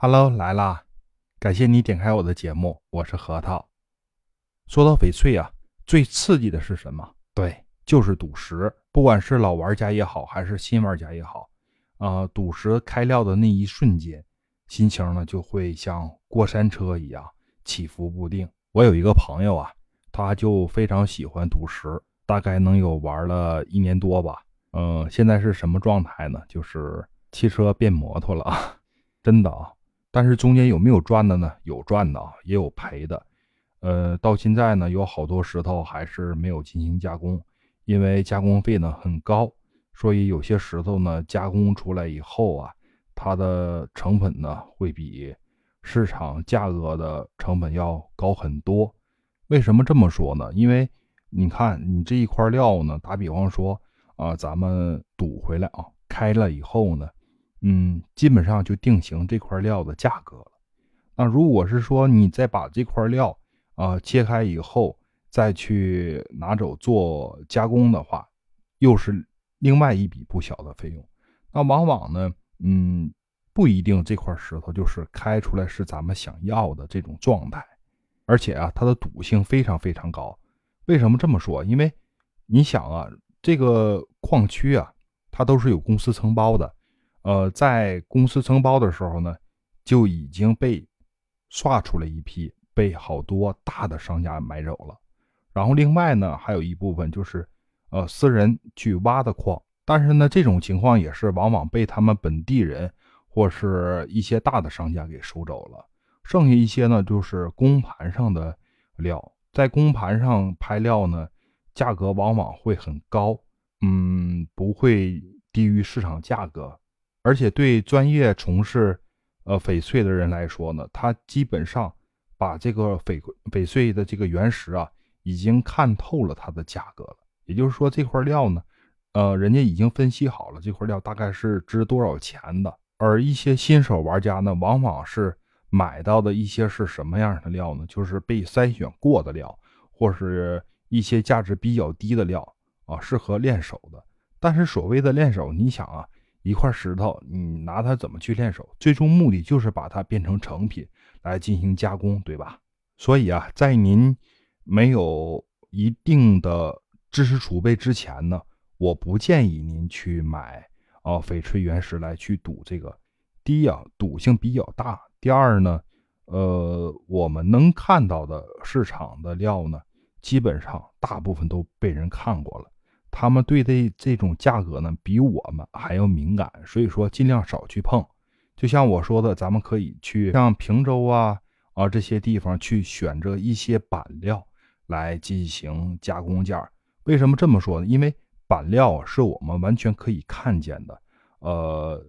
Hello，来啦！感谢你点开我的节目，我是核桃。说到翡翠啊，最刺激的是什么？对，就是赌石。不管是老玩家也好，还是新玩家也好，啊，赌石开料的那一瞬间，心情呢就会像过山车一样起伏不定。我有一个朋友啊，他就非常喜欢赌石，大概能有玩了一年多吧。嗯，现在是什么状态呢？就是汽车变摩托了啊，真的啊。但是中间有没有赚的呢？有赚的，也有赔的。呃，到现在呢，有好多石头还是没有进行加工，因为加工费呢很高，所以有些石头呢加工出来以后啊，它的成本呢会比市场价格的成本要高很多。为什么这么说呢？因为你看，你这一块料呢，打比方说啊，咱们赌回来啊，开了以后呢。嗯，基本上就定型这块料的价格了。那如果是说你再把这块料啊切开以后，再去拿走做加工的话，又是另外一笔不小的费用。那往往呢，嗯，不一定这块石头就是开出来是咱们想要的这种状态，而且啊，它的赌性非常非常高。为什么这么说？因为你想啊，这个矿区啊，它都是有公司承包的。呃，在公司承包的时候呢，就已经被刷出了一批，被好多大的商家买走了。然后另外呢，还有一部分就是呃私人去挖的矿，但是呢，这种情况也是往往被他们本地人或是一些大的商家给收走了。剩下一些呢，就是公盘上的料，在公盘上拍料呢，价格往往会很高，嗯，不会低于市场价格。而且对专业从事呃翡翠的人来说呢，他基本上把这个翡翡翠的这个原石啊，已经看透了它的价格了。也就是说，这块料呢，呃，人家已经分析好了这块料大概是值多少钱的。而一些新手玩家呢，往往是买到的一些是什么样的料呢？就是被筛选过的料，或是一些价值比较低的料啊，适合练手的。但是所谓的练手，你想啊。一块石头，你拿它怎么去练手？最终目的就是把它变成成品来进行加工，对吧？所以啊，在您没有一定的知识储备之前呢，我不建议您去买啊翡翠原石来去赌这个。第一啊，赌性比较大；第二呢，呃，我们能看到的市场的料呢，基本上大部分都被人看过了。他们对这这种价格呢，比我们还要敏感，所以说尽量少去碰。就像我说的，咱们可以去像平洲啊啊这些地方去选择一些板料来进行加工件。为什么这么说呢？因为板料是我们完全可以看见的，呃，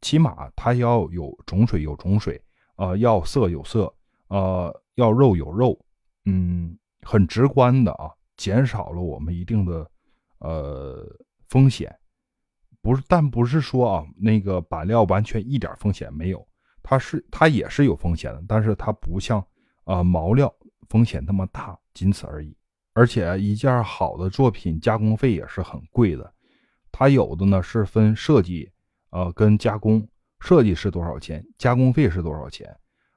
起码它要有种水有种水，呃，要色有色，呃，要肉有肉，嗯，很直观的啊，减少了我们一定的。呃，风险不是，但不是说啊，那个板料完全一点风险没有，它是它也是有风险的，但是它不像啊毛料风险那么大，仅此而已。而且一件好的作品加工费也是很贵的，它有的呢是分设计呃跟加工，设计是多少钱，加工费是多少钱，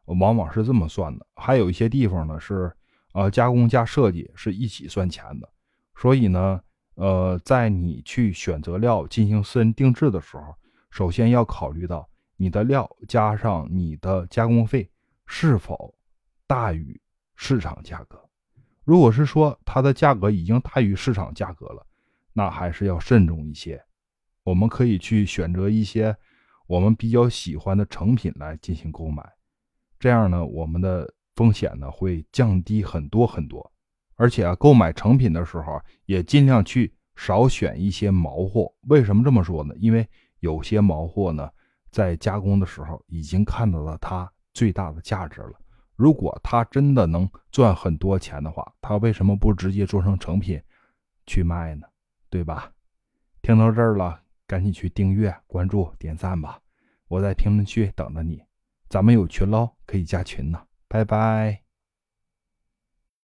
往往是这么算的。还有一些地方呢是呃加工加设计是一起算钱的，所以呢。呃，在你去选择料进行私人定制的时候，首先要考虑到你的料加上你的加工费是否大于市场价格。如果是说它的价格已经大于市场价格了，那还是要慎重一些。我们可以去选择一些我们比较喜欢的成品来进行购买，这样呢，我们的风险呢会降低很多很多。而且啊，购买成品的时候也尽量去少选一些毛货。为什么这么说呢？因为有些毛货呢，在加工的时候已经看到了它最大的价值了。如果它真的能赚很多钱的话，它为什么不直接做成成品去卖呢？对吧？听到这儿了，赶紧去订阅、关注、点赞吧！我在评论区等着你，咱们有群喽，可以加群呢。拜拜。